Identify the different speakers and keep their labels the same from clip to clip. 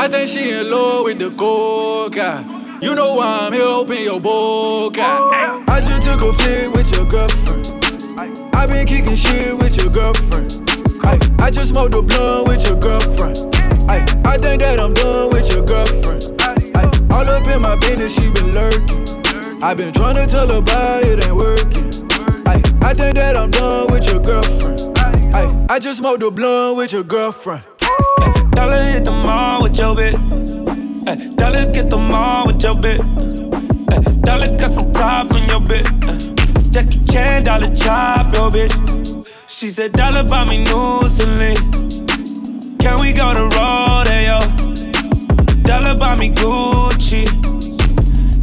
Speaker 1: I think she in love with the coca. You know I'm here, open your boca. I just took a flick with your girlfriend. I been kicking shit with your girlfriend. I, just smoked a blunt with your girlfriend. I, think that I'm done with your girlfriend. All up in my business, she been lurking. I been trying to tell her about it ain't working. I, I think that I'm done with your girlfriend. I, I just smoked a blunt with your girlfriend.
Speaker 2: Dollar hit the mall with your bitch. Ay, dollar get the mall with your bitch. Ay, dollar got some top on your bitch. Jackie Chan, dollar chop your bitch. She said, Dollar buy me new Celine. Can we go to Rodeo? Dollar buy me Gucci.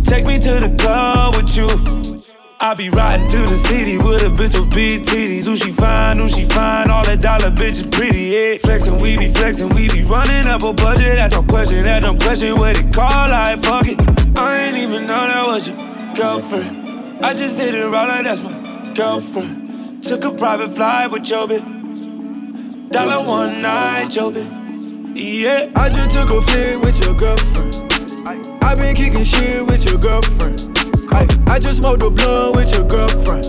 Speaker 2: Take me to the club with you. I be riding through the city with a bitch with big titties. Who she fine, who she fine, all that dollar bitches pretty, yeah. Flexin', we be flexin', we be running up a budget. That's no question, that's no question what it call, like fuck it. I ain't even know that was your girlfriend. I just hit it right like that's my girlfriend. Took a private flight with your bitch. Dollar one night, your bitch. Yeah.
Speaker 1: I just took a flight with your girlfriend. I been kicking shit with your girlfriend. I, I just smoked a blunt with your girlfriend.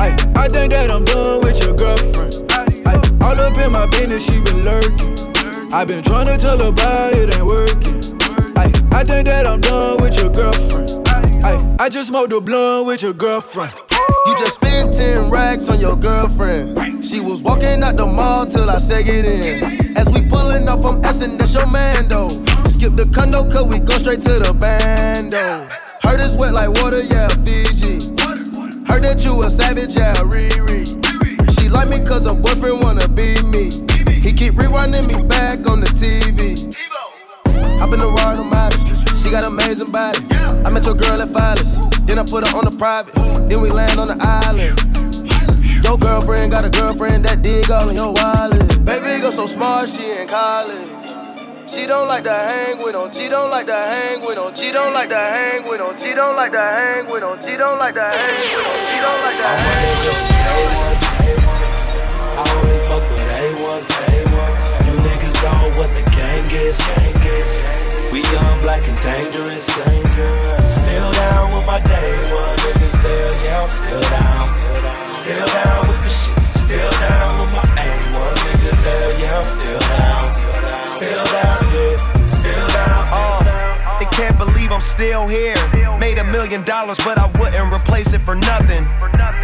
Speaker 1: I, I think that I'm done with your girlfriend. I, all up in my business, she been lurking. I been trying to tell her about it ain't working. I, I think that I'm done with your girlfriend. I, I just smoked a blunt with your girlfriend.
Speaker 3: You just spent 10 racks on your girlfriend. She was walking out the mall till I said get in. As we pulling up from Essen, that's your man though. Skip the condo, cause we go straight to the bando. Heard it's wet like water, yeah, Fiji. Heard that you a savage, yeah, Riri. She like me cause her boyfriend wanna be me. He keep rewinding me back on the TV. Hop in the ride, I'm out She got amazing body. I met your girl at Phyllis. Then I put her on the private. Then we land on the island. Your girlfriend got a girlfriend that dig all in your wallet. Baby go so smart, she in college. She don't like to hang with on. She don't like to hang with on. She don't like to hang with on. She don't like to hang with on. She don't like to hang with on. She don't like to hang with on.
Speaker 2: I only fuck with A1s, A1s. You niggas know what the gang is, gang is. We young, black, and dangerous, dangerous. Still down with my day one niggas, hell yeah, I'm still down. Still down with the shit, still down with my A1 niggas, hell yeah, I'm still down. Still down, yeah, still down.
Speaker 4: Uh, they can't believe I'm still here. Made a million dollars, but I wouldn't replace it for nothing.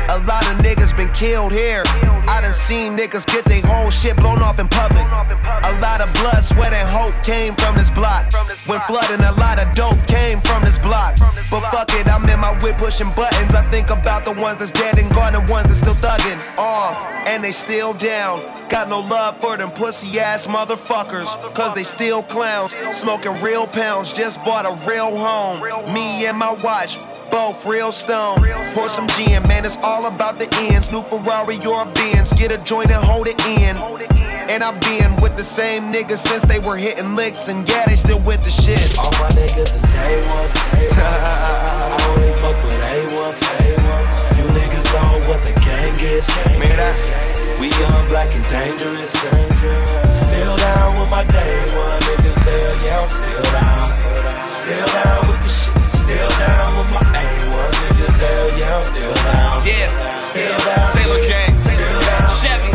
Speaker 4: A lot of niggas been killed here. I done seen niggas get their whole shit blown off in public. A lot of blood, sweat, and hope came from this block. When flooding, a lot of dope came from this block. But fuck it, I'm in my whip pushing buttons. I think about the ones that's dead and gone, the ones that's still thugging. Uh, and they still down. Got no love for them pussy ass motherfuckers. Cause they still clowns. Smoking real pounds, just bought a real home. Me and my watch. Both real stone. Pour some gin, man, it's all about the ends. New Ferrari or Benz. Get a joint and hold it in. And I've been with the same niggas since they were hitting licks. And yeah, they still with the shits.
Speaker 2: All my niggas is A1s, A1s. I only fuck with A1s, A1s. You niggas know what the gang is, gang
Speaker 4: Man, that's-.
Speaker 2: We young, black, and dangerous. Still down with my day one niggas, hell yeah, I'm still down. Still down with the shit, still down with my A1 niggas, hell yeah, I'm still down.
Speaker 5: Yeah,
Speaker 2: Still down.
Speaker 5: Taylor Gang,
Speaker 2: Still down.
Speaker 5: Chevy.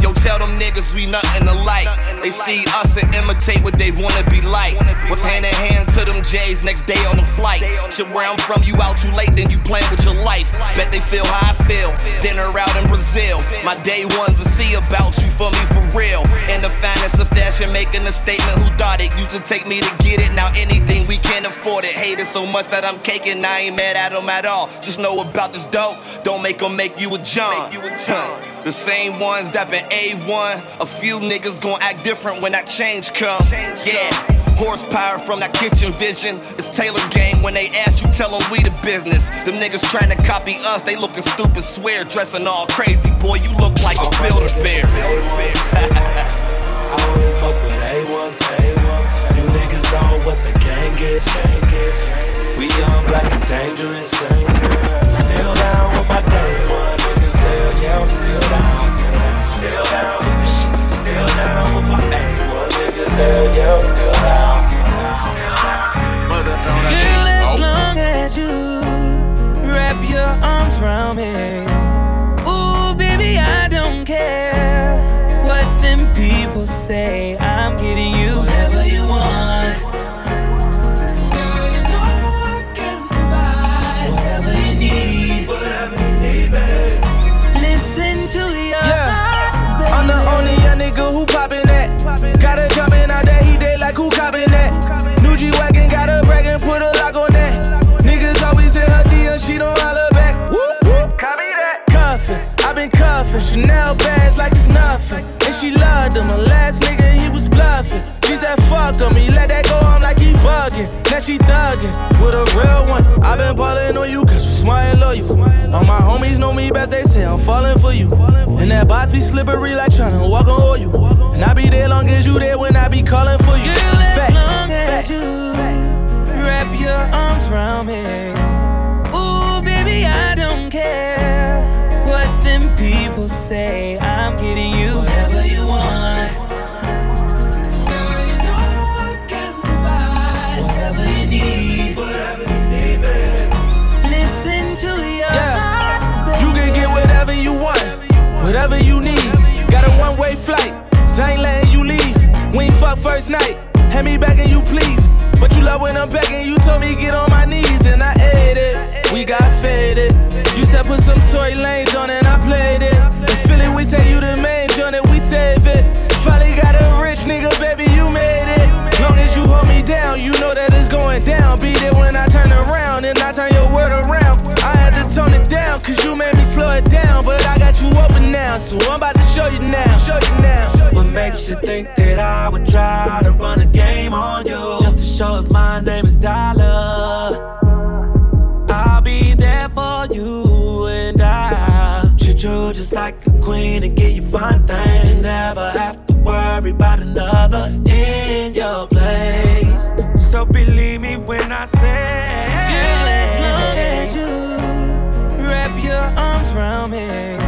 Speaker 5: Yo, tell them niggas we nothing alike. They see us and imitate what they wanna be like. What's hand in hand to them J's next day on the flight? Shit, where I'm from, you out too late, then you playing with your life. Bet they feel how I feel. Dinner out in Brazil. My day ones to see about you for me for real. In the finest of fashion, making a statement. Who thought it used to take me to get it? Now anything we can't afford it. Hate it so much that I'm caking. I ain't mad at them at all. Just know about this dope. Don't make them make you a John. Huh. The same ones that been A1. A few niggas gon' act different when that change come. Yeah. Horsepower from that kitchen vision. It's Taylor Gang when they ask you, tell them we the business. Them niggas trying to copy us, they looking stupid, swear, dressing all crazy. Boy, you look like a
Speaker 2: Build-A-Bear. A1s. I only fuck with A1s, A1s. You niggas know what the gang is, gang is. We young, black, and dangerous. Still down with my day one niggas, hell yeah, I'm still down. Still down with the shit, still down with my niggas, hell yeah, I'm still down. Still down.
Speaker 6: Girl, as oh.
Speaker 7: long as you wrap your arms around
Speaker 8: me,
Speaker 7: ooh, baby, I don't care what them people say. I
Speaker 8: Chanel bags like it's nothing. And she loved him. My last nigga, he was bluffing. She said, fuck him. He let that go on like he bugging. Now she thugging with a real one. I've been ballin' on you cause you smart and loyal. All my homies know me best, they say I'm falling for you. And that box be slippery like trying to walk on all you. And I be there long as you there when I be calling for you.
Speaker 2: Girl, as Fact. long as Fact. you wrap your arms around me. Ooh, baby, I don't care them people say. I'm giving you whatever you want. Girl, you know I can provide whatever you need. Whatever you need, baby. Listen to your yeah. heart,
Speaker 8: You can get whatever you want, whatever you need. Got a one-way flight, so I ain't letting you leave. We ain't fuck first night. Hand me back and you please. But you love when I'm begging, you told me get on my knees and I ate it. We got faded. You said put some Tory Lanez on and I played it. The feeling we say you the main joint it, we save it. Finally got a rich nigga, baby, you made it. Long as you hold me down, you know that it's going down. Beat it when I turn around and I turn your word around. I had to tone it down, cause you made me slow it down. But I got you open now, so I'm about to show you now. Show you now.
Speaker 2: What makes you think that I would try to run a game on you? Just to show us my name is Dollar. Just like a queen and give you fun things. You never have to worry about another in your place. So believe me when I say, Girl, as long as you wrap your arms around me.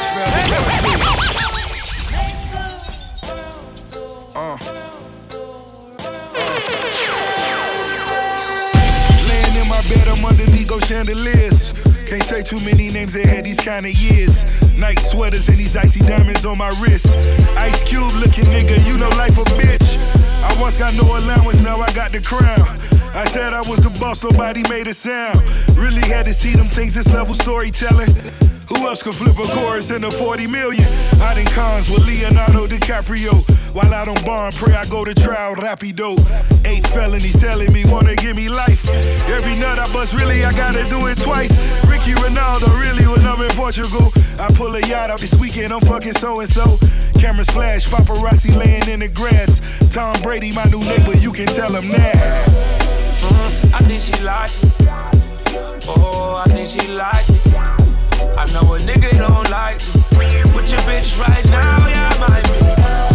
Speaker 9: Family. Uh. Laying in my bed, I'm underneath those chandeliers. Can't say too many names that had these kind of years. Night sweaters and these icy diamonds on my wrist. Ice Cube looking nigga, you know life a bitch. I once got no allowance, now I got the crown. I said I was the boss, nobody made a sound. Really had to see them things, this level storytelling. Who else could flip a chorus into 40 million? I done cons with Leonardo DiCaprio. While out on bond, pray I go to trial, rapido. Eight felonies telling me wanna give me life. Every nut I bust, really, I gotta do it twice. Ricky Ronaldo, really, when I'm in Portugal. I pull a yacht out this weekend, I'm fucking so and so. Cameras flash, paparazzi laying in the grass. Tom Brady, my new neighbor, you can tell him that. Mm-hmm.
Speaker 2: I think she like oh, I know a nigga don't like me. With your bitch right now, yeah, I might be.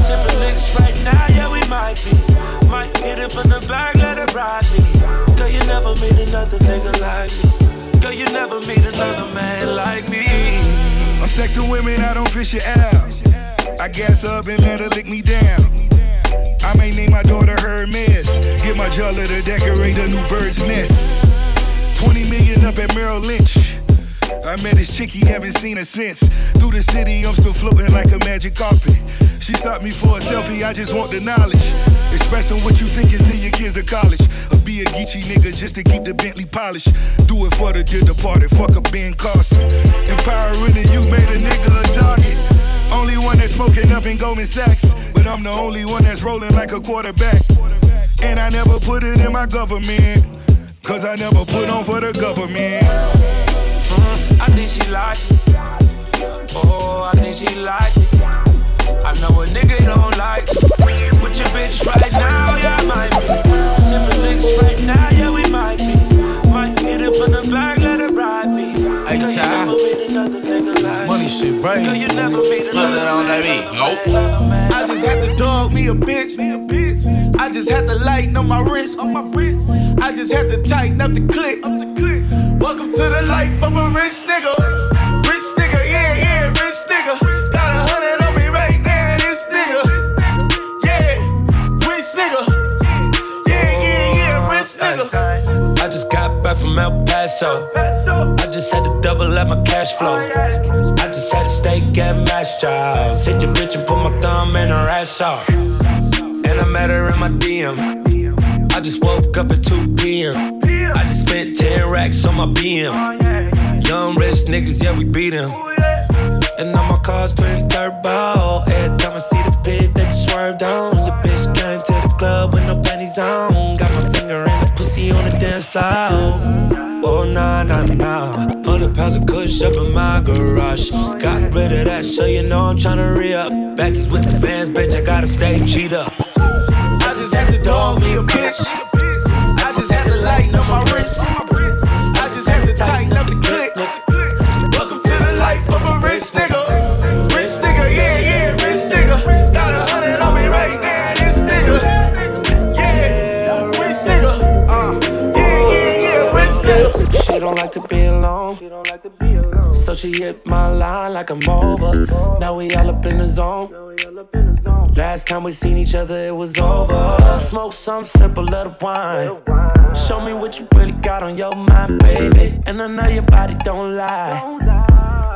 Speaker 2: Sipping licks right now, yeah, we might be. Might get it from the back, let it ride me. Girl, you never meet another nigga like me. Girl, you never meet another man like me.
Speaker 9: I'm sexing women, I don't fish it out. I gas up and let her lick me down. I may name my daughter Hermes. Get my jeweler to decorate a new bird's nest. 20 million up at Merrill Lynch. I met this chick, he haven't seen her since. Through the city, I'm still floating like a magic carpet. She stopped me for a selfie, I just want the knowledge. Expressing what you think and send your kids to college. Or be a Geechee nigga just to keep the Bentley polished. Do it for the dear departed, fuck a Ben Carson. Empowering you made a nigga a target. Only one that's smoking up in Goldman Sachs. But I'm the only one that's rolling like a quarterback. And I never put it in my government. Cause I never put on for the government.
Speaker 8: Had to dog me a bitch. Me a bitch. I just had to lighten up my wrist. On my wrist. I just had to tighten up the clip. Up the click. Welcome to the life of a rich nigga.
Speaker 2: Back from El Paso. I just had to double up my cash flow. I just had to steak and mash chops. Hit your bitch and put my thumb in her ass off. And I met her in my DM. I just woke up at 2 p.m. I just spent 10 racks on my BM. Young rich niggas, yeah, we beat beat 'em. And all my cars twin turbo. Every time I see the bitch that you swerved on. Floor. Oh, nah, nah, nah. Hundred pounds of kush up in my garage. Got rid of that, so you know I'm tryna re up. Backies with the fans, bitch, I gotta stay cheat up.
Speaker 8: I just had to dog me a bitch. I just had to lighten up my wrist.
Speaker 2: She don't like to be alone. So she hit my line like I'm over. Now we all up in the zone. Last time we seen each other, it was over. Smoke some simple little wine. Show me what you really got on your mind, baby. And I know your body don't lie.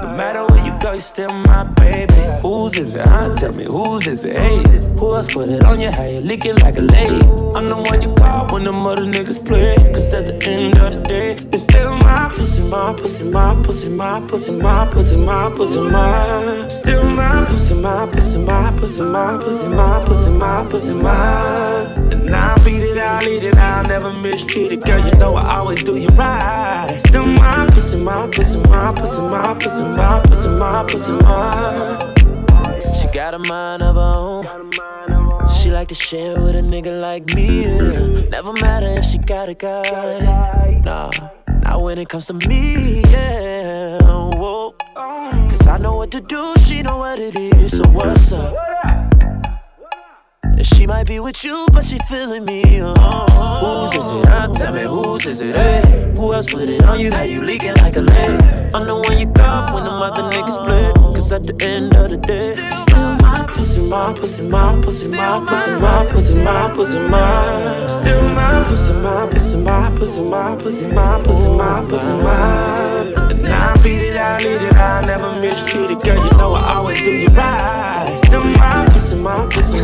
Speaker 2: No matter where you you still my baby. Whose is it? Huh? Tell me whose is it? Hey, who else put it on you? How you lick it like a lady? I'm the one you call when the other niggas play. Cause at the end of the day, it's still my pussy, my pussy, my pussy, my pussy, my pussy, my pussy, my. Still my pussy, my pussy, my pussy, my pussy, my pussy, my pussy, my. And I beat it, I'll eat it, I'll never mistreat it. Girl, you know I always do you right. Still my pussy, my pussy, my pussy, my pussy, my pussy, my pussy, my. She got a mind of her own. She like to share with a nigga like me. Yeah. Never matter if she got a guy. Nah, not when it comes to me. Yeah. Whoa. Cause I know what to do, she know what it is. So what's up? And She might be with you, but she feeling me. Oh. Whose is it? Huh? Tell me whose is it? Hey, who else put it on you? How you leaking like a lake? I'm the one you call when the other niggas play. Cause at the end of the day, still my pussy, my pussy, my pussy, my pussy, my pussy, my pussy, my. Still my pussy, my pussy, my pussy, my pussy, my pussy, my pussy, my. And I beat it, I lead it, I never mistreat it. Girl, you know I always do you right. Still my my pussy.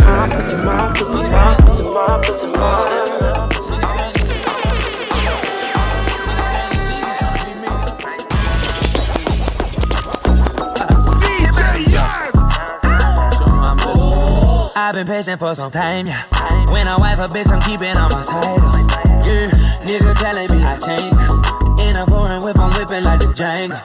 Speaker 10: I've been patient for some time, yeah. When I wife a bitch, I'm keeping on my title. Oh. Yeah, nigga telling me I changed. In a foreign whip, I'm whipping like the Django.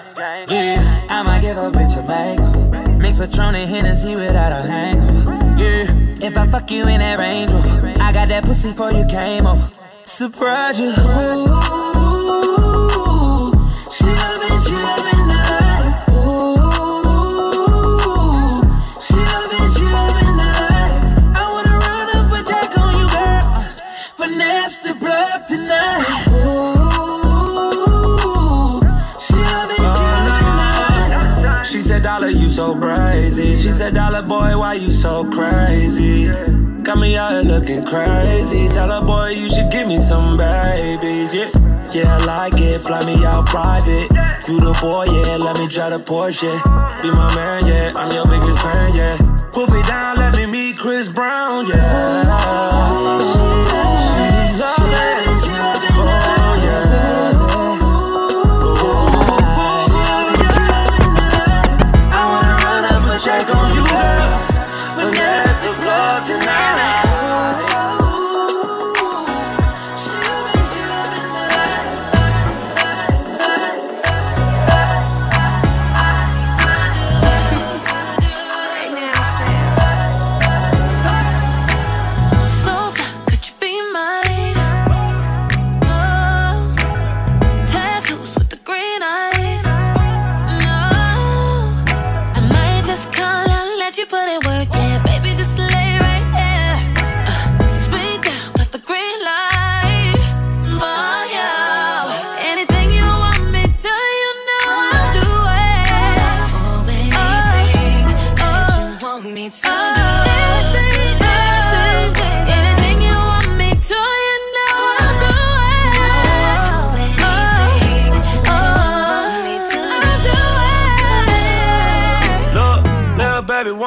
Speaker 10: Yeah, I might give a bitch a mango. Mix Patron and Hennessy without a hangover. Yeah, if I fuck you in that Range Rover, I got that pussy for you came over. Surprise you. Ooh,
Speaker 2: so crazy? She said, Dollar boy, why you so crazy? Got me out here looking crazy. Dollar boy, you should give me some babies, yeah. Yeah, I like it, fly me out private. You the boy, yeah, let me drive the Porsche. Be my man, yeah, I'm your biggest fan, yeah. Put me down, let me meet Chris Brown, yeah.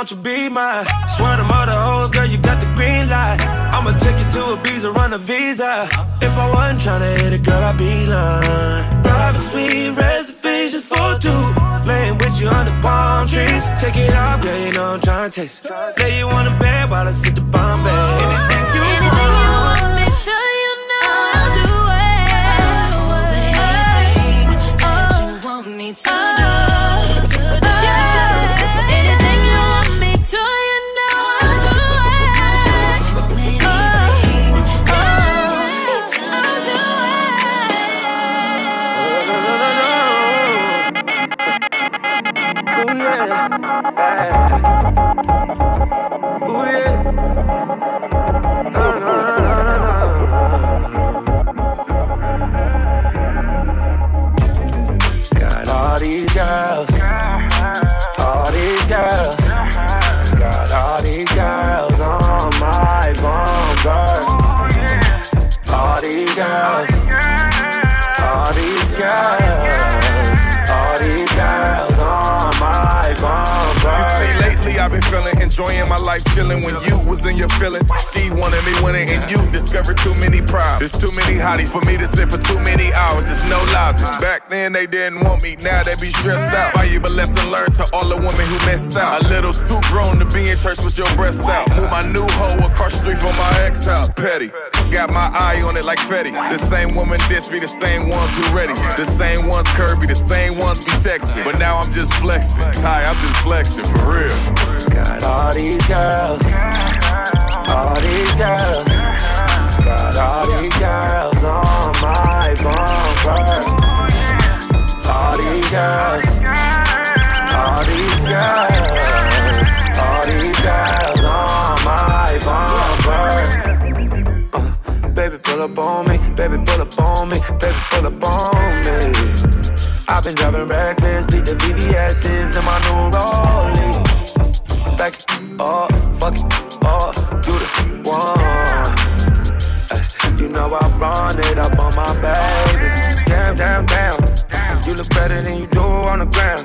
Speaker 2: Won't you be mine? Swear to mother hoes, girl, you got the green light. I'ma take you to Ibiza, run a visa. If I wasn't tryna hit it, girl, I'd be lying. Private suite reservations for two. Laying with you under palm trees. Take it off, girl, you know I'm tryna taste. Lay you on the bed while I sit the Bombay. Anything you
Speaker 10: Anything want. you want
Speaker 11: my life chilling when you was in your feeling. She wanted me winning and you discovered too many problems. There's too many hotties for me to sit for too many hours. It's no logic. Back then they didn't want me, now they be stressed out. Valuable lesson learned to all the women who messed out. A little too grown to be in church with your breast out. Move my new hoe across the street from my ex house. Petty. Got my eye on it like Fetty. The same woman dish be the same ones who ready. The same ones Kirby, the same ones be texting. But now I'm just flexing. Ty, I'm just flexing for real.
Speaker 2: Got all these girls, all these girls, got all these girls on my bumper. All these girls, all these girls, all these girls on my bumper. Uh, baby, pull up on me, baby, pull up on me, baby, pull up on me. I've been driving reckless, beat the VVS's in my new Rollie back up, oh, fuck it up, you the one. You know I run it up on my baby. Damn, damn, damn. You look better than you do on the ground.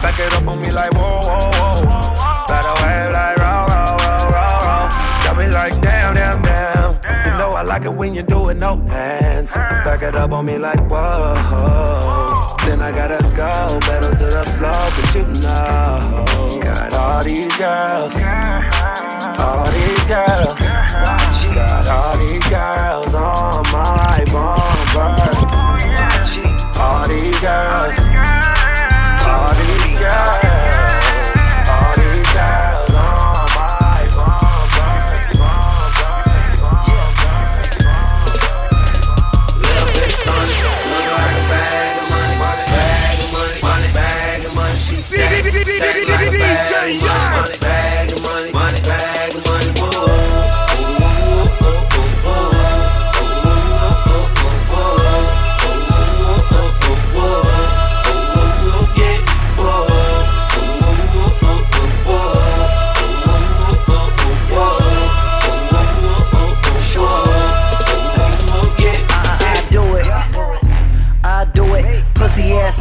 Speaker 2: Back it up on me like whoa, whoa, whoa. Ride away like roll, roll, roll, roll, roll. Got me like damn, damn, damn. You know I like it when you do it no hands. Back it up on me like whoa, whoa. Then I gotta go, pedal to the floor, but you know. Got all these girls, all these girls. Got all these girls on my bumper. All these girls, all these girls.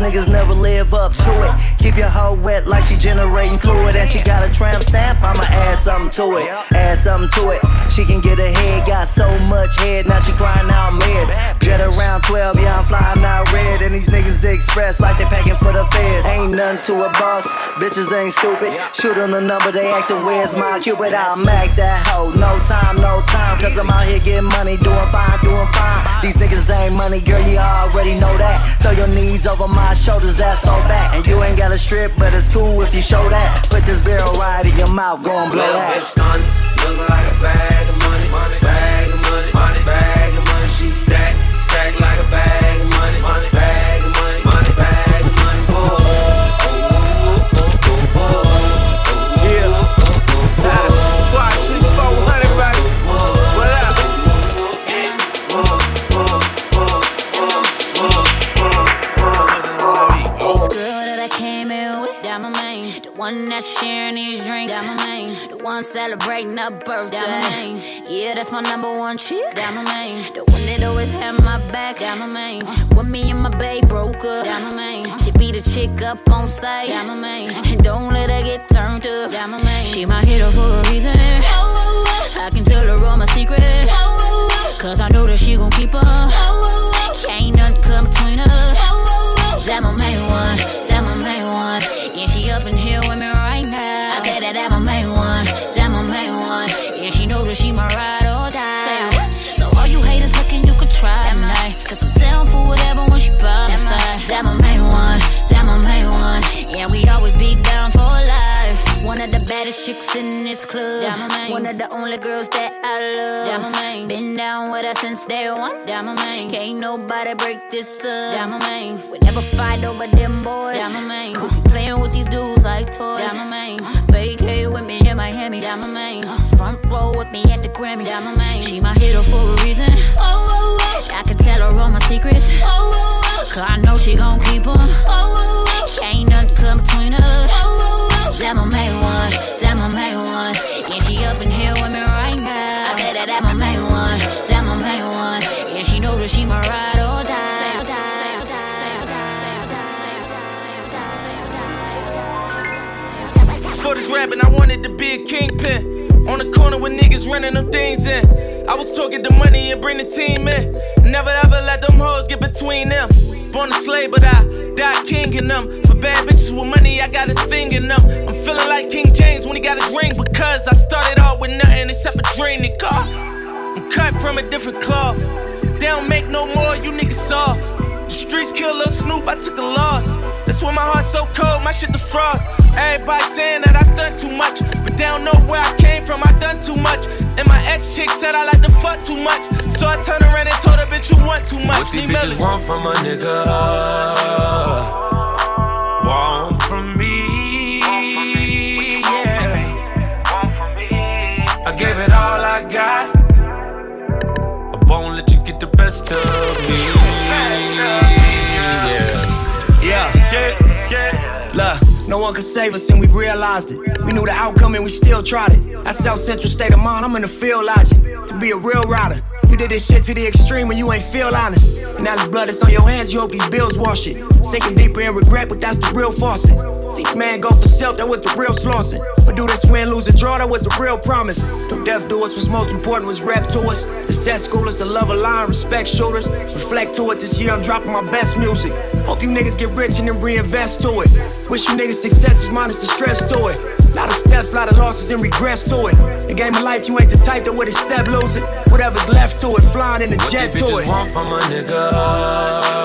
Speaker 12: Niggas never live up to it. Keep your hoe wet like she generating fluid. And she got a tramp stamp, I'ma add something to it. Add something to it. She can get ahead, got so much head, now she crying out meds. Jet around 12, yeah, I'm flying out red. And these niggas express like they packing for the feds. Ain't nothing to a boss, bitches ain't stupid. Shoot on the number, they acting where's my cupid? I'll mac that hoe. No time, no time, cause I'm out here getting money, doing fine, doing fine. These niggas ain't money, girl, you already know that. Throw your knees over my shoulders, that's all back. And you ain't got strip, but it's cool if you show that. Put this barrel right in your mouth, go and blow that.
Speaker 2: Look like a bag
Speaker 13: celebrating a birthday, main. Yeah, that's my number one chick, that my main. The one that always had my back, that my main. When me and my babe broke up, that my main. She beat a chick up on sight, that my main. And don't let her get turned up, that my main. She my hero for a reason. I can tell her all my secrets. Cause I know that she gon' keep her. Can't nothing come between us. That my main one, this club. Yeah, my main. One of the only girls that I love. Yeah, my main. Been down with her since day one. Yeah, my main. Can't nobody break this up. Yeah, my main. We never fight over them boys. Yeah, my main. Playing with these dudes like toys. Yeah, my main. Vacay with me in Miami. Yeah, my main. Front row with me at the Grammy. Yeah, my main. She my hero for a reason. Oh, oh, oh. I can tell her all my secrets. oh Cause I know she gon' keep them. Ain't nothing come between us. My main one, that
Speaker 8: be a kingpin. On the corner with niggas running them things in. I was talking the money and bring the team in. Never ever let them hoes get between them. Born a slave, but I died king in them. For bad bitches with money, I got a thing in them. I'm feeling like King James when he got his ring because I started off with nothing except a dream, nigga. I'm cut from a different cloth. They don't make no more, you niggas soft. The streets kill Lil Snoop, I took a loss. That's why my heart's so cold, my shit the frost. Everybody saying that I stunt too much, but they don't know where I came from, I done too much. And my ex chick said I like to fuck too much. So I turned around and told her, bitch, you want too much.
Speaker 2: What these bitches want from a nigga?
Speaker 14: One could save us and we realized it. We knew the outcome and we still tried it. That's South Central state of mind, I'm in the field logic. To be a real rider, you did this shit to the extreme when you ain't feel honest. Now this blood is on your hands, you hope these bills wash it. Sinking deeper in regret, but that's the real faucet. See, man, go for self, that was the real slaughter. But do this win, lose, and draw, that was the real promise. Don't deaf do us, what's most important was rap to us. The set schoolers, the love of line, respect shooters. Reflect to it this year, I'm dropping my best music. Hope you niggas get rich and then reinvest to it. Wish you niggas success just minus the stress to it. Lot of steps, lot of losses and regrets to it. The game of life, you ain't the type that would accept losing. Whatever's left to it, flying in the
Speaker 2: What
Speaker 14: jet to it.
Speaker 2: want from a nigga?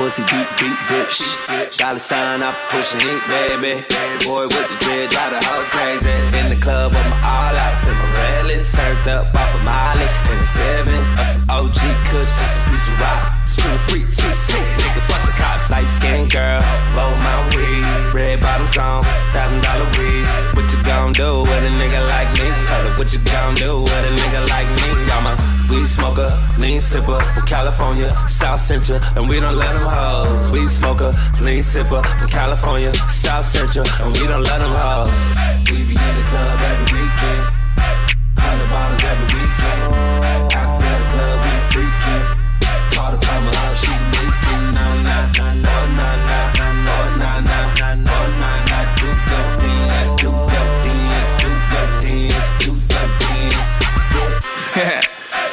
Speaker 2: Pussy, beat, beat, bitch. Dollar sign off pushing it, baby. Boy with the dread, drive the house crazy. In the club with my all out, Cimarellis. Turned up off a Molly in a seven. Or some OG Kush, just a piece of rock. Scream free, TC, nigga, fuck the cops. Light skin girl. Red bottoms on, thousand dollar weed. What you gon' do with a nigga like me? Tell her what you gon' do with a nigga like me. I'm a weed smoker, lean sipper from California, South Central, and we don't let them hoes. Weed smoker, lean sipper from California, South Central, and we don't let them hoes. We be in the club every weekend,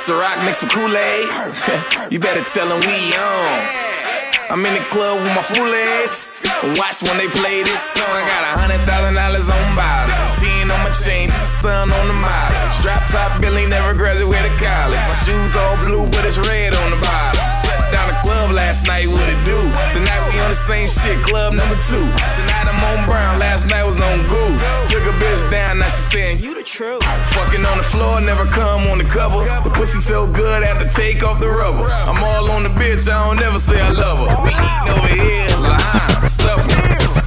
Speaker 6: Ciroc mixed with Kool-Aid. you better tell them we on. I'm in the club with my fool ass. Watch when they play this song. I got a hundred thousand dollars on body. Ten on my chain, just stun on the model. Strap top Billy never graduated college. My shoes all blue, but it's red on the bottom. Shut down the club last night, what it do? Tonight we on the same shit, club number two. Tonight I'm on Brown, last night was on Goose. Took a bitch down, now she saying you the truth. Fucking on the floor, never come on the cover. The pussy so good, I have to take off the rubber. I'm all on the bitch, I don't never say I love her. We eatin' over here, Lahan, supper.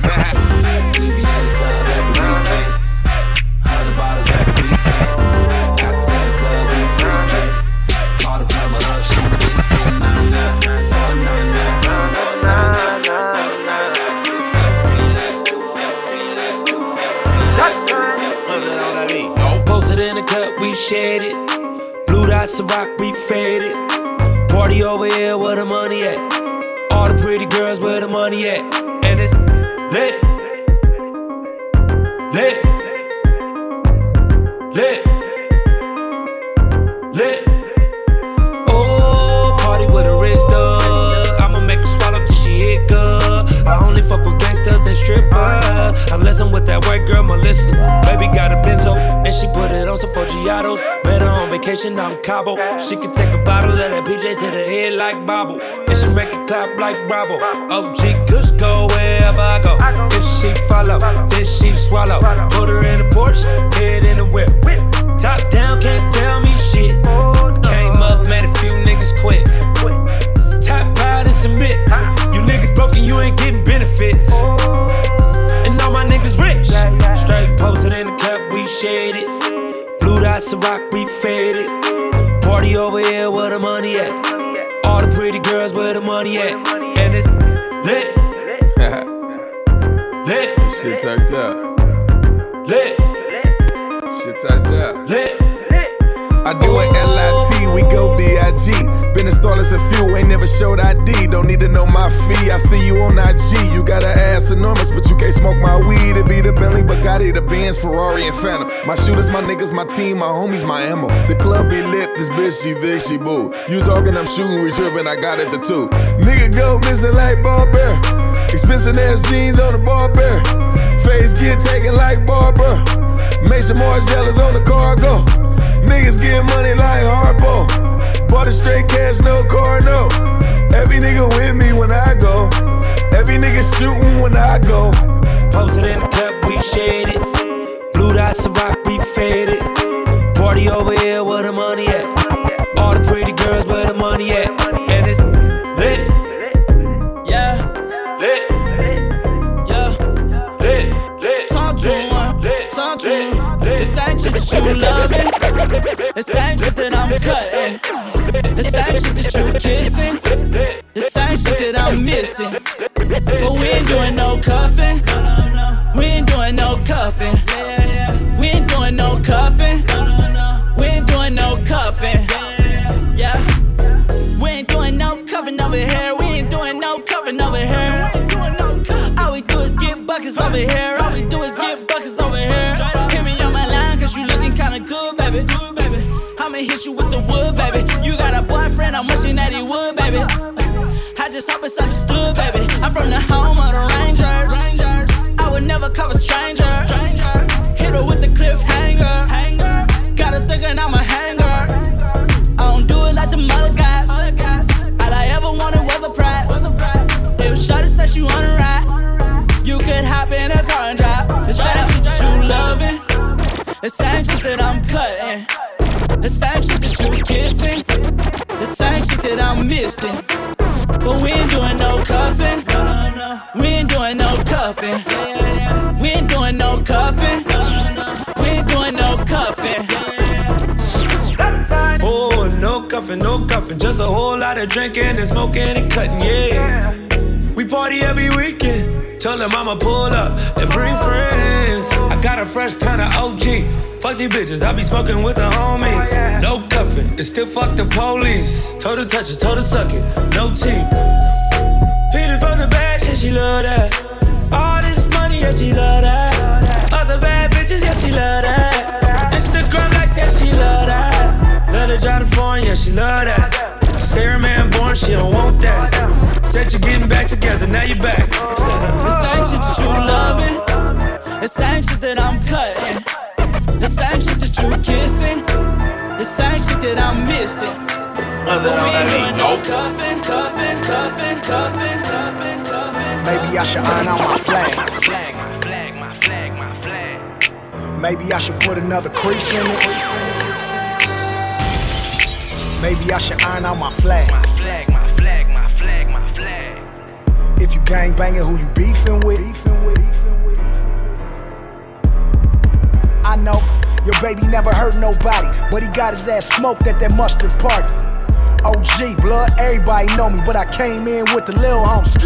Speaker 2: We shared it. Blue dot Ciroc, we fed it. Party over here, where the money at? All the pretty girls, where the money at? And it's lit. Lit. Lit. Lit. Oh, party with a rich dog. I'ma make her swallow till she good. I only fuck with gangsters and strippers. Unless I'm with that white girl, Melissa. Baby got a benzo, and she put it on some Foggiatos. Met her on vacation out in Cabo. She can take a bottle of that PJ to the head like Bobble. And she make it clap like Bravo. OG Kush go wherever I go. If she follow, then she swallow. Put her in a Porsche, head in the whip. Top down, can't tell me shit. Came up, made a few niggas quit. Top out and submit. You niggas broken, you ain't getting benefits. Blue dot Ciroc, we faded. Party over here, where the money at? All the pretty girls, where the money at? And it's lit. lit.
Speaker 11: Shit tucked up.
Speaker 2: Lit.
Speaker 11: Shit tucked up.
Speaker 2: Lit.
Speaker 11: I do it L-I-T, we go B-I-G. Been installed as a few, ain't never showed ID. Don't need to know my fee. I see you on IG. You got an ass enormous, but you can't smoke my weed. It be the Bentley, Bugatti, the Benz, Ferrari, and Phantom. My shooters, my niggas, my team, my homies, my ammo. The club be lit, this bitch, she this, she boo. You talking, I'm shooting, we tripping, I got it the two. Nigga go missing like bear. Expensive ass jeans on the bar bear. Face get taken like Barbara. Make some more on the cargo. Niggas get money like Harpo. Bought it straight cash, no car, no. Every nigga with me when I go. Every nigga shooting when I go.
Speaker 2: Posted in the cup, we shared it. Blue dot Ciroc, we faded. Party over here, where the money at?
Speaker 15: That you loving. The same shit that I'm cutting. The same shit that you kissing. The same shit that I'm missing. But we ain't doing no cuffing. We ain't doing no cuffing. We ain't doing no cuffing. We ain't doing no cuffing. Yeah. We ain't doing no cuffing over here. We ain't doing no cuffing over here. All we do is get buckets over here. All we do is hit you with the wood, baby. You got a boyfriend, I'm wishing that he would, baby. I just hope it's understood, baby. I'm from the home of the Rangers. I would never cover stranger. Hit her with the cliffhanger. Got her thinking I'm a hanger. I don't do it like the mother guys.
Speaker 8: All I ever wanted was a prize. If Shorty said she wanna ride, you could hop in a car and drive. This fat out that you loving. The same shit that I'm cutting the same shit that you kissing, the same shit that I'm missing. But we ain't doing no cuffing. We ain't doing no cuffing. We ain't doing no cuffing. We ain't doing no cuffing.
Speaker 2: Oh, no cuffing, no cuffing. Just a whole lot of drinking and smoking and cutting, yeah. We party every weekend. Tell them I'ma pull up and bring friends. Got a fresh pound of OG. Fuck these bitches, I be smoking with the homies. Oh, no cuffing, and still fuck the police. Told her touch it, told her suck it, no teeth. Peter from the bag, yeah, she love that. All this money, yeah, she love that. Other bad bitches, yeah, she love that. Instagram likes, yeah, she love that. Let her drive the phone, yeah, she love that. Sarah man born, she don't want that. Said you're getting back together, now you're back.
Speaker 8: The same shit that you loving, the same shit that I'm cutting, the same shit that you kissing, the same shit that I'm missing.
Speaker 6: Nothing on that beat, nope.
Speaker 8: Cuffing, cuffing, cuffing, cuffing, cuffing, cuffing.
Speaker 16: Maybe I should iron out my flag.
Speaker 8: flag, my flag, my flag, my flag.
Speaker 16: Maybe I should put another crease in it. Maybe I should iron out my flag.
Speaker 8: My flag, my flag, my flag, my flag.
Speaker 16: If you gang banging, who you beefing with? Beefing with, beefing with, I know your baby never hurt nobody, but he got his ass smoked at that mustard party. OG, blood, everybody know me, but I came in with the lil homies.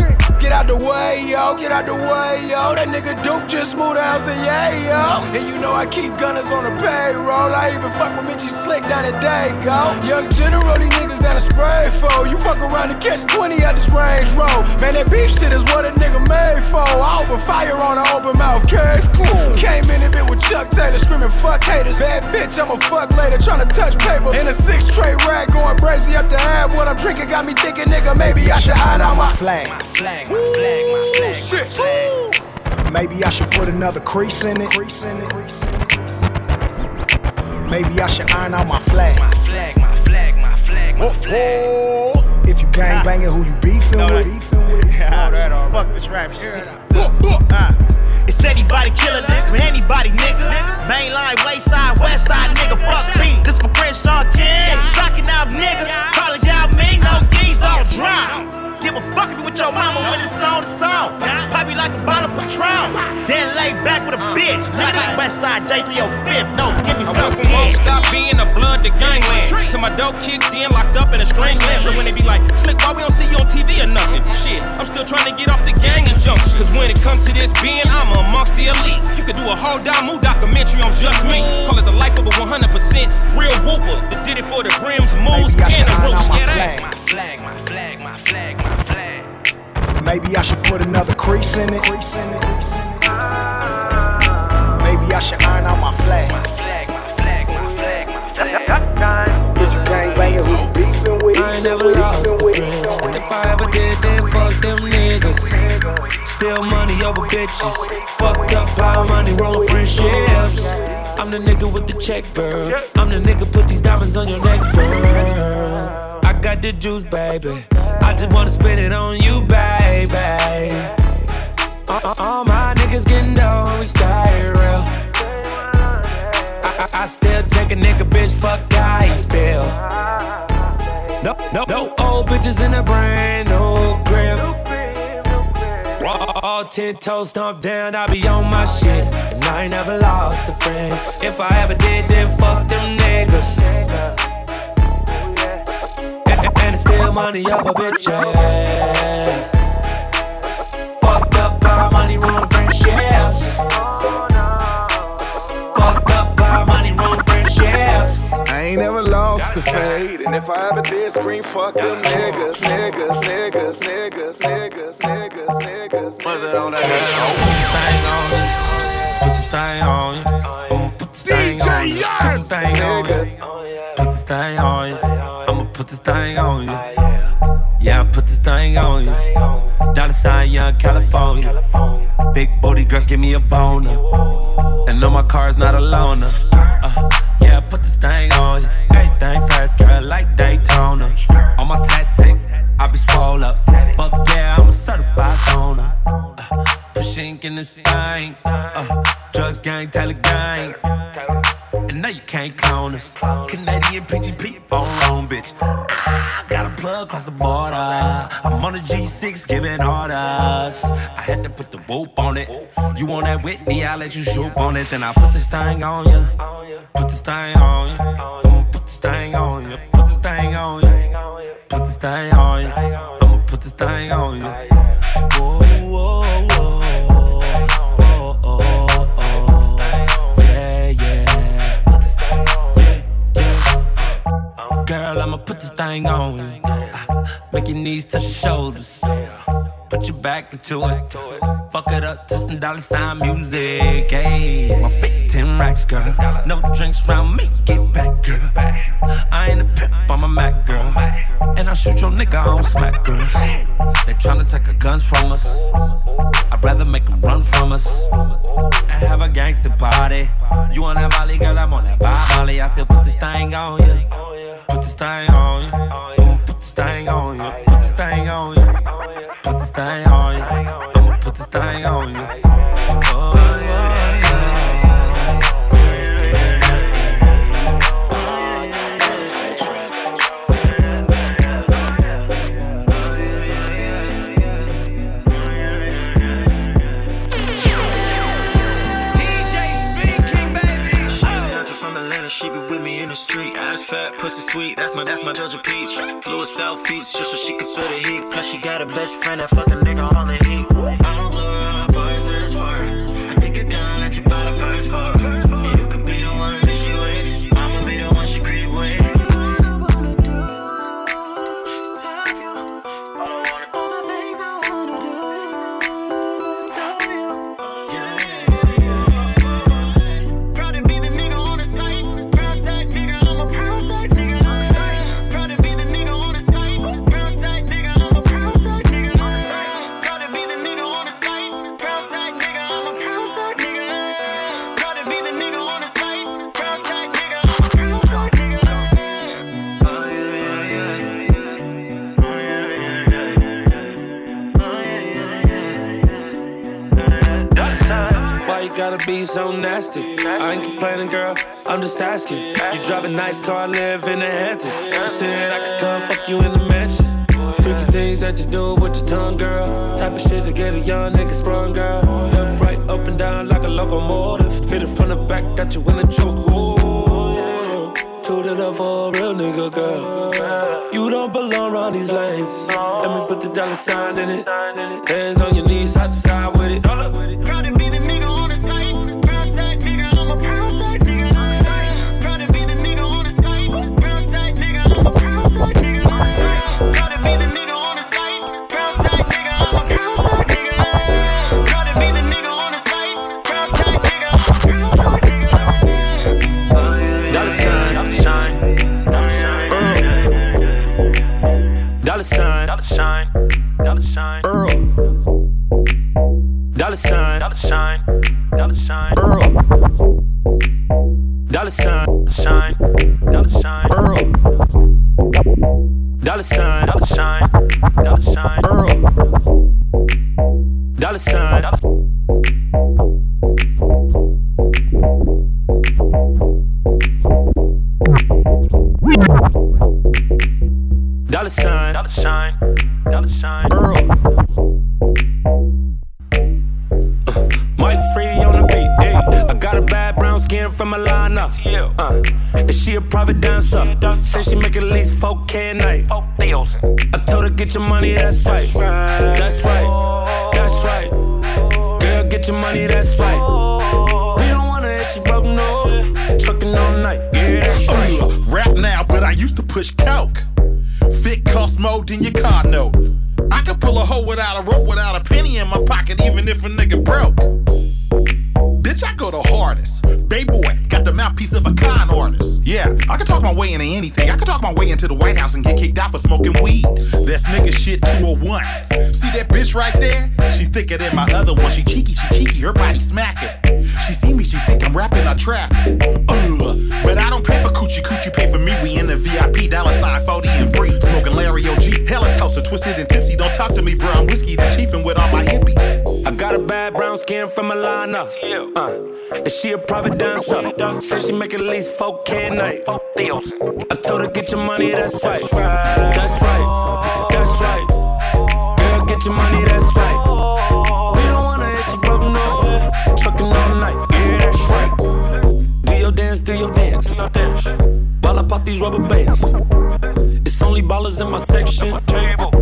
Speaker 16: Get out the way, yo, get out the way, yo. That nigga Duke just moved out, say yeah, yo. And you know I keep gunners on the payroll. I even fuck with Mitchy Slick down at Dago. Young General, these niggas down the spray for. You fuck around and catch 20 at this range road. Man, that beef shit is what a nigga made for. I open fire on an open mouth case. Came in a bit with Chuck Taylor screaming fuck haters. Bad bitch, I'm a fuck later, trying to touch paper. In a six tray rag going crazy up the half. What I'm drinking got me thinking, nigga, maybe I should iron out my flag.
Speaker 8: My flag, my flag, my flag.
Speaker 16: Shit. Maybe I should put another crease in it. Maybe I should iron out my flag.
Speaker 8: My flag, my flag, my flag, my flag.
Speaker 16: If you gang banging, who you beefing with? Beefing with?
Speaker 17: Fuck this rap shit. Uh, It's anybody killing this for anybody, nigga. Mainline, wayside, west side, nigga. Fuck beats, this for Crenshaw King. Socking out niggas, college out me, no D's all drop. Give a fuck if you with your mama when it's song to song. Pop you like a bottle of Patron. Then lay back with a uh, bitch. Nigga, this west side J305. No, give me
Speaker 18: I
Speaker 17: stuff.
Speaker 18: went from won't stop being a blood to gangland. Till my dope kicked in, locked up in a strange land. So when they be like, Slick, why we don't see you on TV or nothing? Mm-hmm. Shit, I'm still trying to get off the gang and jump. Cause when it comes to this being, I'm amongst the elite. You could do a whole Damu documentary on just me. Call it the life of a 100% real whooper that did it for the Grims, moves,
Speaker 16: Maybe I should
Speaker 18: and the
Speaker 16: iron
Speaker 18: roots.
Speaker 16: out my flag.
Speaker 18: that.
Speaker 8: Flag, my flag, my flag, my flag.
Speaker 16: Maybe I should put another crease in it. Maybe I should iron out my flag.
Speaker 8: Flag, my flag, my flag, my flag.
Speaker 16: If you gang banging, who you beefing with?
Speaker 2: I ain't never lost a friend. And if I ever did, then fuck them niggas. Still money over bitches. Fucked up, power money, wrong friendships. I'm the nigga with the check, girl. I'm the nigga put these diamonds on your neck, girl. I got the juice, baby. I just wanna spend it on you, baby. All, my niggas getting down, we stay real. I, I, I still take a nigga, bitch, fuck how you feel. No, no, no old bitches in the brand new crib. All, ten toes stomped down, I be on my shit. And I ain't never lost a friend. If I ever did, then fuck them niggas. And, and, and it's still money over bitches. Fucked up our money, wrong friendships. Fucked up our money, wrong friendships.
Speaker 11: I ain't never lost the fade. And if I ever did scream, fuck them niggas, niggas, niggas, niggas, niggas, niggas, niggas.
Speaker 6: What's it on that?
Speaker 2: Put this thing on you. I'ma put this thing on you. Put this thing on you. Put this thing on you. Put this thing on you. Yeah, I put this thing on you. Dollar sign, young California. Big booty girls give me a boner. And no, my car's not a loaner. Uh, yeah, I put this thing on you. Everything fast, girl, like Daytona. On my sick, I be swole up. Fuck yeah, I'm a certified stoner. Shaking this thing. Uh, drugs gang, Taylor gang. And now you can't clone us. Canadian PGP, on wrong, bitch. I got a plug across the border. I'm on a G6 giving orders. I had to put the whoop on it. You want that Whitney, I'll let you shoot on it. Then I put this thing on you. Put this thing on you. I'ma put this thing on you. Put this thing on you. Put this thing on you. I'ma put this thing on. Whoa, whoa, I'ma put this thing on you. Ah, Make your knees touch your shoulders. Put your back into it. Fuck it up to some dollar sign music. Hey, my fit 10 racks, girl. No drinks round me, get back, girl. I ain't a pimp, I'm a Mac, girl. And I shoot your nigga, don't smack girls. They tryna take our guns from us. I'd rather make them run from us. And have a gangster party. You on that Molly, girl, I'm on that Molly. I still put this thing on you. Put this thing on you. Put this thing on you. This thing on you. I'ma put this thing on you.
Speaker 10: Sweet, that's my that's my Georgia peach. Flew South Beach just so she could feel the heat. Plus she got a best friend that fucking nigga on the heat.
Speaker 2: Gotta so nasty? I ain't complaining, girl. I'm just asking. You drive a nice car, live in the Hamptons. You said I could come fuck you in the mansion. Freaky things that you do with your tongue, girl. Type of shit to get a young nigga sprung, girl. Left, right, up and down like a locomotive. Hit it from the back, got you in a choke. Ooh. Up for a real nigga, girl. You don't belong around these lanes. Let me put the dollar sign in it. Hands on your knees, side to side with it. I
Speaker 19: go the hardest. Bay boy, got the mouthpiece of a con artist. Yeah, I can talk my way into anything. I can talk my way into the White House and get kicked out for smoking weed. That's nigga shit 201. See that bitch right there? She thicker than my other one. She cheeky, she cheeky, her body smacking. She see me, she think I'm rapping, I trap. Uh, but I don't pay for coochie, coochie pay for me. We in the VIP, dollar sign 40 and free. Smoking Larry OG, hella toaster, twisted and tipsy. Don't talk to me, bro. I'm whiskey the chief and with all my hippies.
Speaker 2: Got a bad brown skin from Milana. Uh, and she a private dancer. Said she make at least 4K a night. I told her, get your money, that's right. That's right. That's right. Girl, get your money, that's right. We don't wanna hit she broke no. Trucking all night, yeah, that's right. Do your dance, do your dance. While I these rubber bands. Ballers in my section.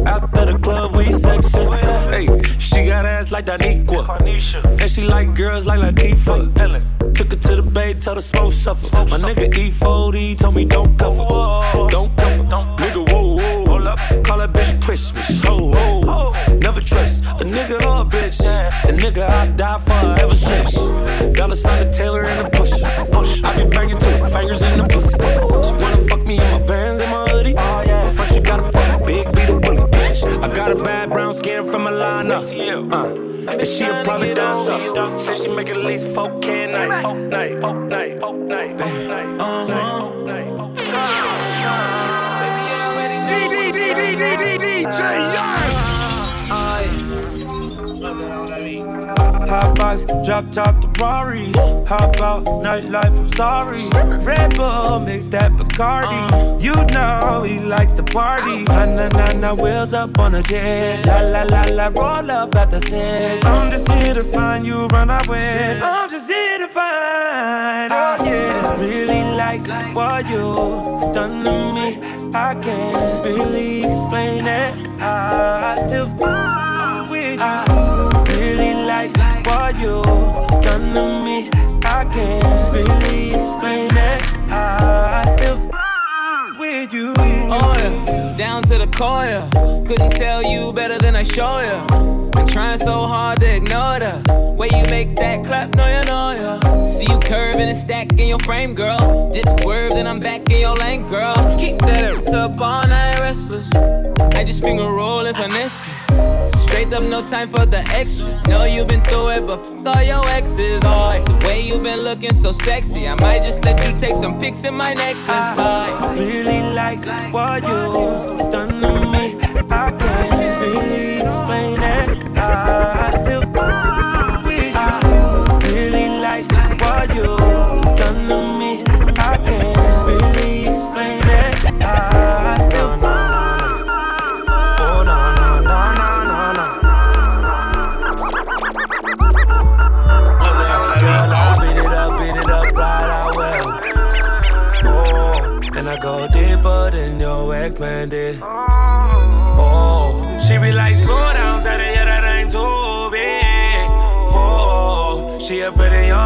Speaker 2: After the club, we sexin'. Hey, she got ass like Daniqua. And she like girls like Latifah. Took her to the bay, tell the smoke suffer. My nigga E40 told me don't cover. Don't cover. Nigga, whoa, whoa. Call that bitch Christmas. Ho, ho. Never trust a nigga or a bitch. A nigga I die for I ever snitch. Dollar sign the Taylor and the push. I be banging two fingers in the brown from Milana. Uh, and she a private dancer. Said she make at least 4K a night. Night, night, night, night, night, Hot box, drop top the Rari. Hop out, nightlife, I'm sorry. Red Bull, mix that Bacardi. Uh. You know he likes to party. Na na na na, wheels up on a jet. La la la la, roll up at the set. I'm just here to find you, run away. I'm just here to find. Oh yeah, really like what you done to me. I can't really explain it. I still what you done to me. I can't really explain it. I still f- with you.
Speaker 7: Oh yeah, down to the core. yeah. Couldn't tell you better than I show you. Been trying so hard to ignore the way you make that clap. No, you know ya. See you curving and stacking your frame, girl. Dip swerve, then I'm back in your lane, girl. Keep that up all night restless. I just finger roll and finesse. Straight up, no time for the extras. Know you been through it, but f all your exes. Oh, the way you've been looking so sexy, I might just let you take some pics in my necklace.
Speaker 2: I really like what you done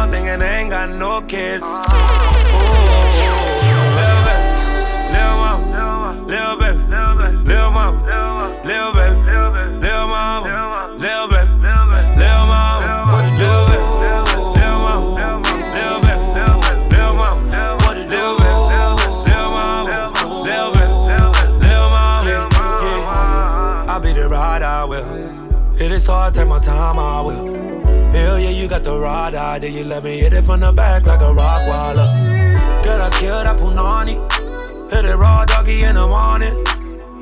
Speaker 2: I'm thinking they ain't got no kids. Ooh, little baby, little mama, little baby, little mama, little baby, little mama, little baby, little mama, little baby. It is hard, take my time, I will. Yeah, you got the out there. You let me hit it from the back like a rock waller. Girl, I kill that punani. Hit it raw doggy in the morning.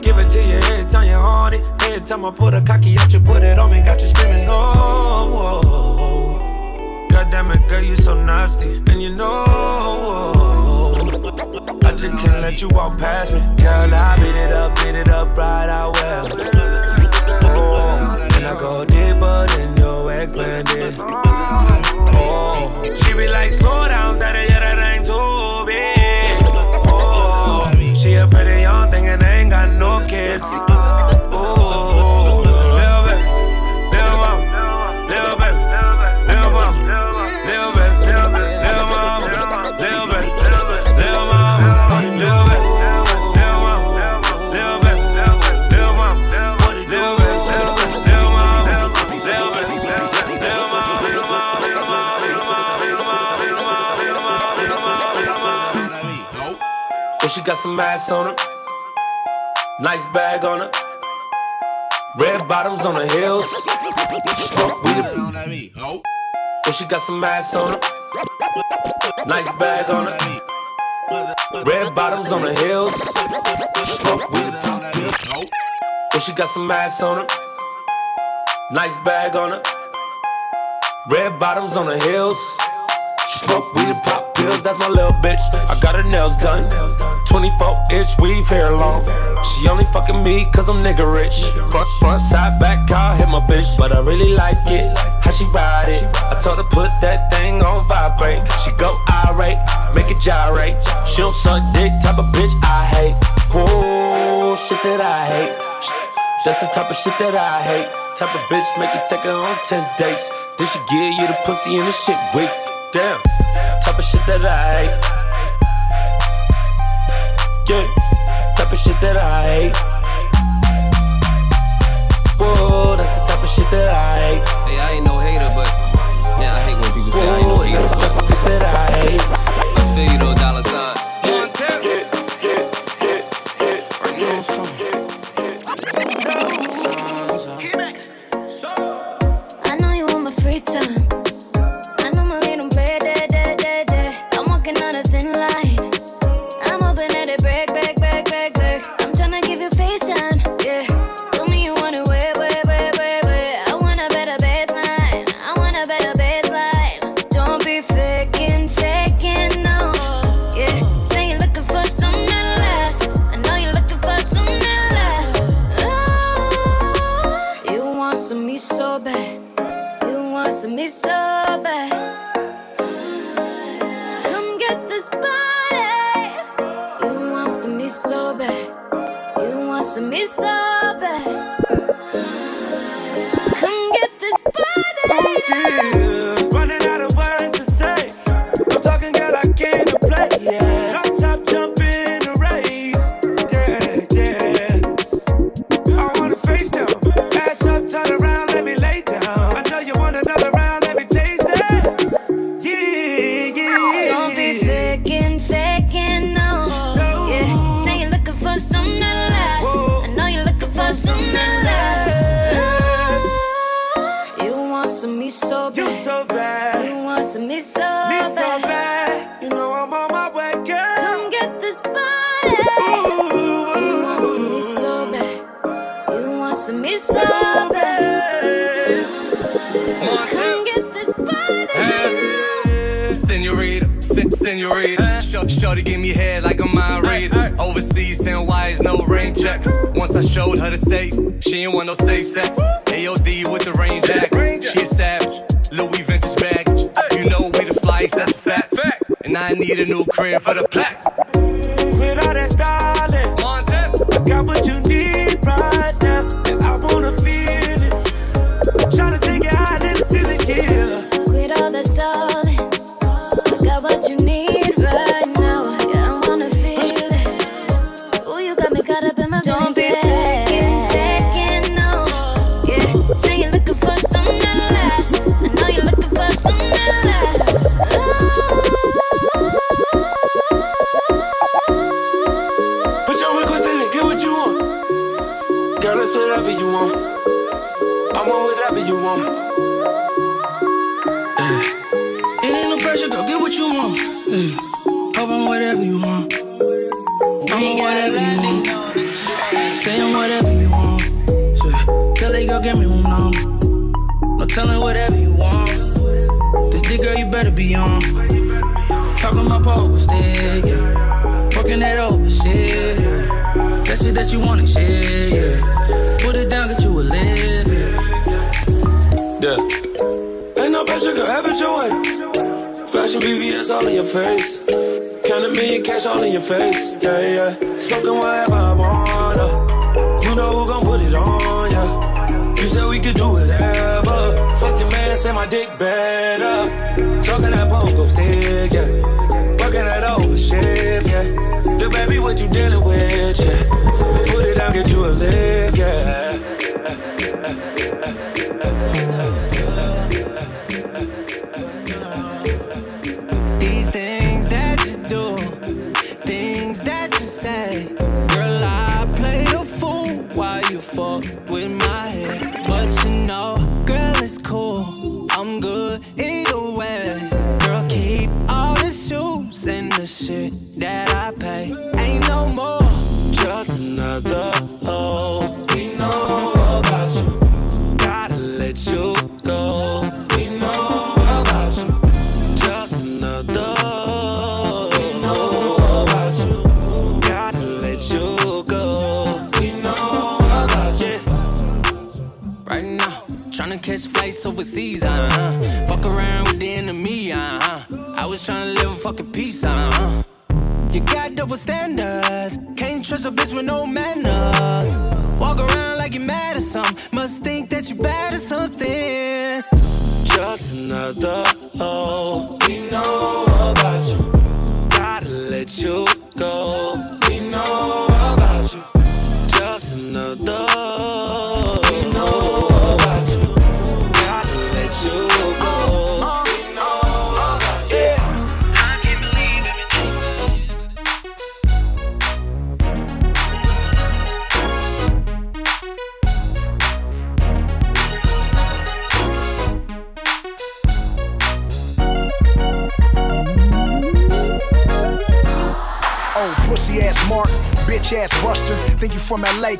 Speaker 2: Give it to you every time you on it. Every time I put a cocky out, you put it on me. Got you screaming, no. God damn it, girl, you so nasty. And you know, I just can't let you walk past me. Girl, I beat it up, beat it up right out well. Oh, and I go deeper than expanded. Oh, she be like, slow down, Saturday, got some ass on her, nice bag on her, red bottoms on the heels. Smoke weed. Well, oh, she got some ass on her, nice bag on her, red bottoms on the heels. Smoke weed. Well, oh, she got some ass on her, nice bag on her, Red bottoms on the hills. She smoke weed. And pop that's my little bitch. I got her nails done. 24 inch weave hair long. She only fucking me cause I'm nigga rich. Front, front, side, back, I'll hit my bitch. But I really like it, how she ride it. I told her put that thing on vibrate. She go irate, make it gyrate. She don't suck dick, type of bitch I hate. Whoa, shit that I hate. That's the type of shit that I hate. Type of bitch make you take her on 10 dates. Then she give you the pussy and the shit weak. Damn, type of shit that I hate. Yeah, type of shit that I hate. Whoa, that's the type of shit that I hate.
Speaker 20: Hey, I ain't no hater, but yeah, I hate when people say I ain't no hater.
Speaker 2: That's the type of shit that I hate.
Speaker 20: I feel you
Speaker 5: shorty give me head like a mind reader. Overseas, send wires, no rain checks. Once I showed her the safe, she ain't want no safe sex. AOD with the rain jacket. She a savage, Louis vintage baggage. You know we the flights, that's a fact. And I need a new crib for the plaques.
Speaker 2: Quit all that
Speaker 13: That you wanna
Speaker 8: shit, yeah. Put it down, get you a live, yeah.
Speaker 2: Ain't no pressure, girl, have it your way. Fashion BBS all in your face. Count a million cash all in your face. Yeah, yeah. Smoking whatever I wanna. You know who gon' put it on, yeah. You said we could do whatever. Fuck your man, say my dick better.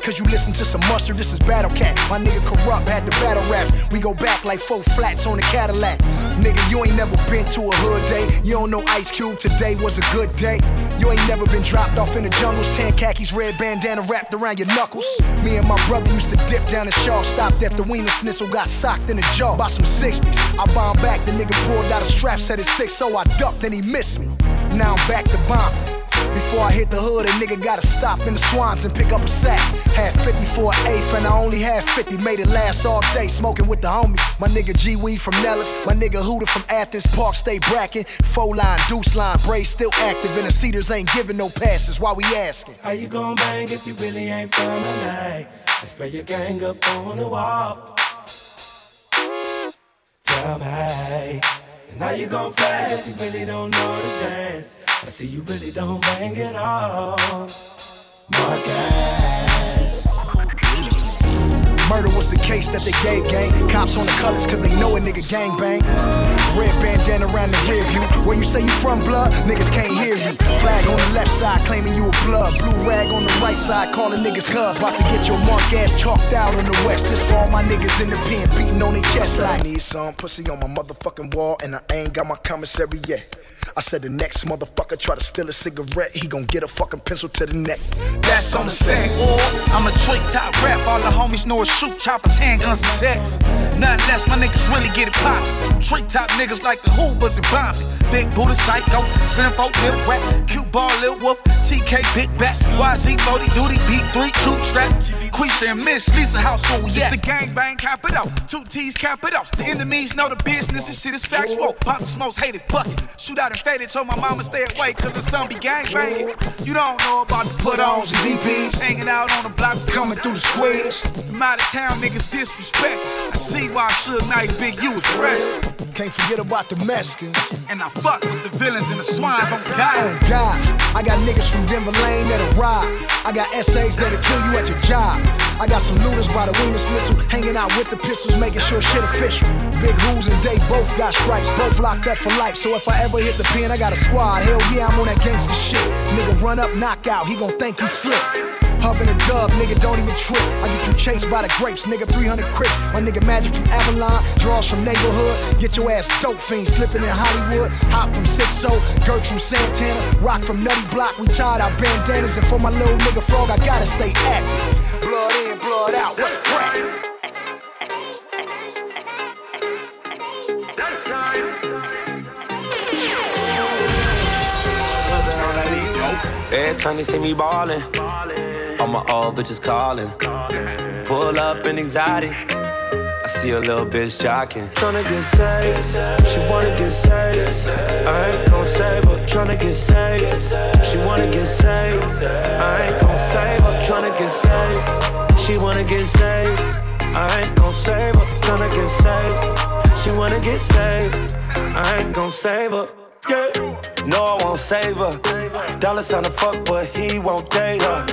Speaker 16: Cause you listen to some mustard. This is Battle Cat. My nigga Kurupt had the battle raps. We go back like four flats on a Cadillac. Nigga, you ain't never been to a hood day. You don't know Ice Cube, today was a good day. You ain't never been dropped off in the jungles. Tan khakis, red bandana wrapped around your knuckles. Me and my brother used to dip down the shaw. Stopped at the Wiener Schnitzel, got socked in the jaw by some 60s. I bombed back, the nigga pulled out a strap, said it's six, so I ducked and he missed me. Now I'm back to bombing. Before I hit the hood, a nigga gotta stop in the swans and pick up a sack. Had 50 for an eighth, and I only had 50. Made it last all day, smoking with the homies. My nigga G Weed from Nellis, my nigga Hooter from Athens Park, stay brackin'. Four line, deuce line, braids still active, and the Cedars ain't giving no passes. Why we asking?
Speaker 2: How you gon' bang if you really ain't from LA? I spray your gang up on the wall. Tell me, and how you gon' play if you really don't know the dance? I see you really don't bang at all. Marcus.
Speaker 16: Murder was the case that they gave gang. Cops on the colors cause they know a nigga gang bang. Red bandana around the rear view. Where you say you from, blood? Niggas can't hear you. Flag on the left side claiming you a blood. Blue rag on the right side calling niggas cuz. About to get your mark ass chalked out on the west. This for all my niggas in the pen beating on their chest like.
Speaker 21: I need some pussy on my motherfucking wall, and I ain't got my commissary yet. I said the next motherfucker try to steal a cigarette, he gon' get a fucking pencil to the neck.
Speaker 22: That's on the set. Or I'm a Drake top rap. All the homies know is shoot choppers, handguns, and texts. Nothing less, my niggas really get it poppin'. Drake top niggas like the Hoovers and Bombay. Big Buddha Psycho, Slim Folk, Lil Rap, Cute Ball, Lil Wolf, TK, Big Back, YZ, 40 Duty, B3, Troop Strap, Quisha and Miss Lisa House, where we at? It's the gang bang, cap it up. Two T's, cap it up. The enemies know the business, and shit is factual. Pop the most hated, fuck it. Shoot out and faded, told my mama stay away, cause the sun be gang banging. You don't know about the put ons and DPs, hanging out on the block, coming through the squares. Them out of town niggas disrespect. I see why Suge Knight Big U was rest.
Speaker 16: Can't forget about the Mexicans.
Speaker 22: And I fuck with the villains and the swines on God.
Speaker 16: Oh God, I got niggas from Denver Lane that'll ride. I got essays that'll kill you at your job. I got some looters by the Wiener Schnitzel, hanging out with the pistols, making sure shit official. Big Who's and Dave both got stripes, both locked up for life. So if I ever hit the pen, I got a squad. Hell yeah, I'm on that gangster shit. Nigga run up, knock out, he gon' think he slick. Hub a dub, nigga, don't even trip. I get you chased by the grapes, nigga, 300 crips. My nigga Magic from Avalon, draws from neighborhood. Get your ass dope fiend, slipping in Hollywood. Hop from 6 Gert from Santana, rock from Nutty Block. We tied our bandanas, and for my little nigga frog, I gotta stay active. Blood in, blood out, what's crack?
Speaker 2: Every time they see me ballin', all my old bitches callin'. Pull up in anxiety. I see a little bitch jocking. Tryna get saved, she wanna get saved. I ain't gon' save her. Tryna get saved, she wanna get saved. I ain't gon' save her. Tryna get saved, she wanna get saved. I ain't gon' save her. Tryna get saved, she wanna get saved. I ain't gon' save her. Yeah. No, I won't save her. Dollar sign to fuck, but he won't date her.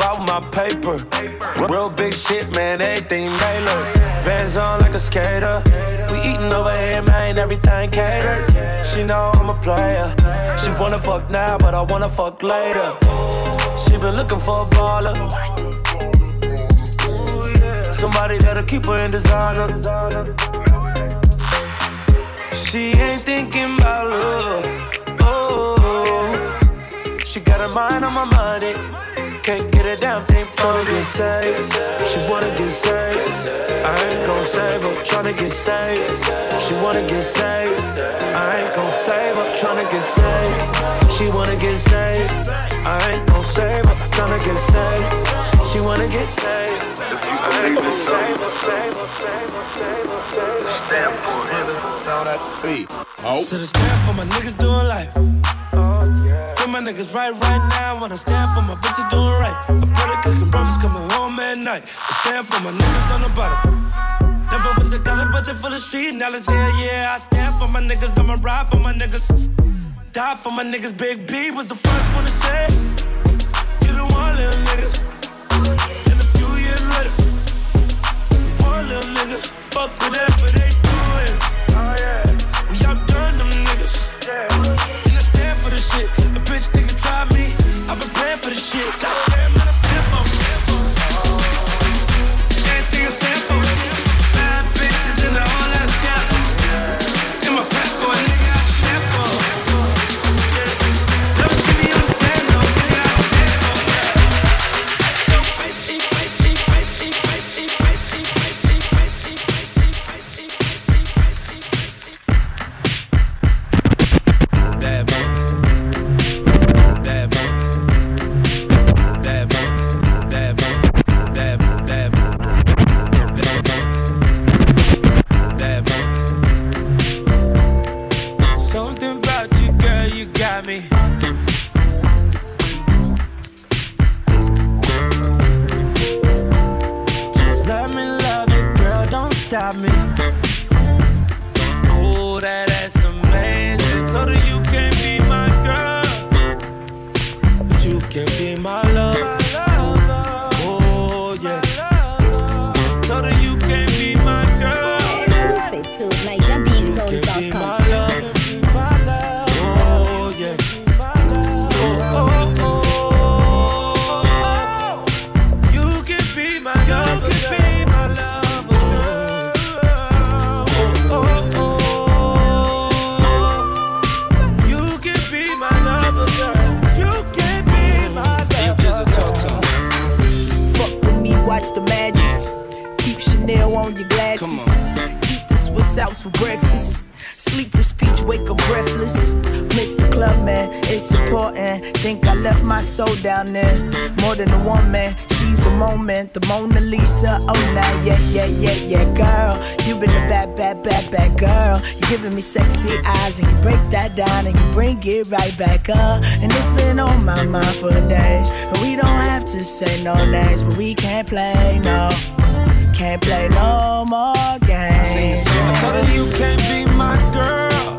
Speaker 2: About my paper. Real big shit, man, everything Mailer. Vans on like a skater. We eating over here, man, everything catered. She know I'm a player. She wanna fuck now, but I wanna fuck later. She been looking for a baller. Somebody that'll keep her in designer. She ain't thinking about love. Oh. She got her mind on my money. Can't get a damn thing from her. get saved. She wanna get saved. I ain't gon' save her. Tryna get saved. She wanna get saved. I ain't gon' save her. Tryna get saved. She wanna get saved. I ain't gon' save her. Tryna get saved. She wanna get saved. I ain't gon' save her. Save her. Save her. Save her. Save her. Stand for it. Down at the feet. Oh.
Speaker 23: To the stand for my niggas doing life. My niggas right right now. When I stand for my bitches doing right. I put brother cooking breakfast coming home at night. I stand for my niggas on the bottom. Never went to college, but they full of street knowledge. Yeah, yeah. I stand for my niggas. I'ma ride for my niggas. Die for my niggas. Big B was the first one to say. You the one little nigga. And a few years later, poor little nigga. Fuck whatever they I've been praying for the shit.
Speaker 24: Down there. More than a woman, she's a moment. The Mona Lisa, oh nah, yeah, yeah, yeah, yeah, girl. You been a bad, bad, bad, bad girl. You giving me sexy eyes, and you break that down, and you bring it right back up. And it's been on my mind for days. And we don't have to say no names, but we can't play no. Can't play no more games.
Speaker 2: I told her you can't be my girl,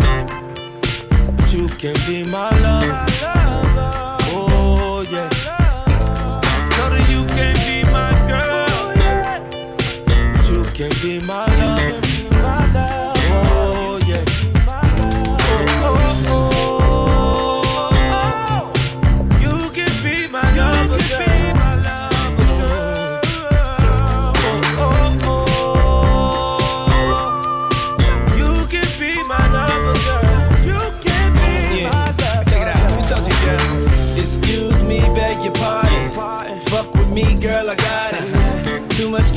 Speaker 2: but you can be my lover.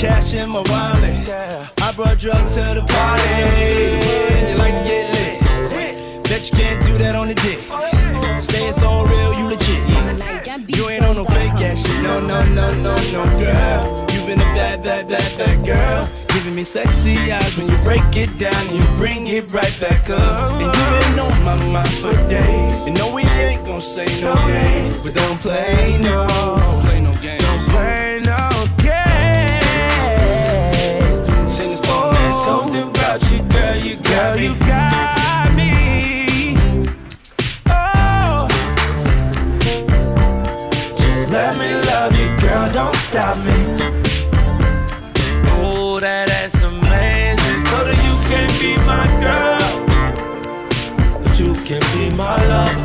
Speaker 8: Cash in my wallet. I brought drugs to the party. And you like to get lit. Bet you can't do that on the dick. Say it's all real, you legit. You ain't on no fake ass shit. No, no, no, no, no, girl. You been a bad, bad, bad, bad girl. Giving me sexy eyes when you break it down and you bring it right back up. And you been on my mind for days. You know we ain't gonna say no names, but don't play no. Don't play no games. Don't
Speaker 2: play no you, girl, you got me. Oh. Just let me love you, girl, don't stop me. Oh, that ass amazing. Told her you can't be my girl, but you can be my lover.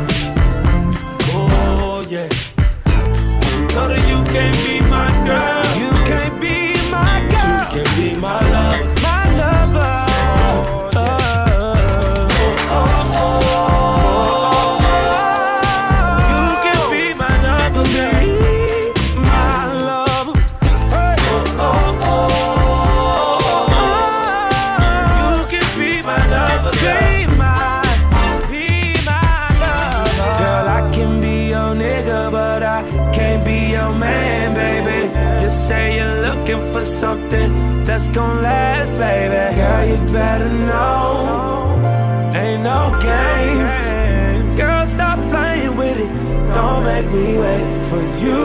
Speaker 2: You,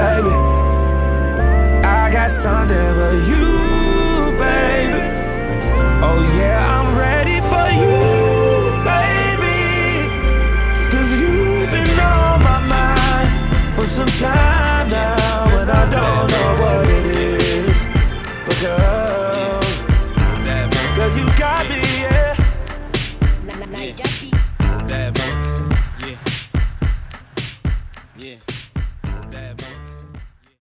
Speaker 2: baby. I got something for you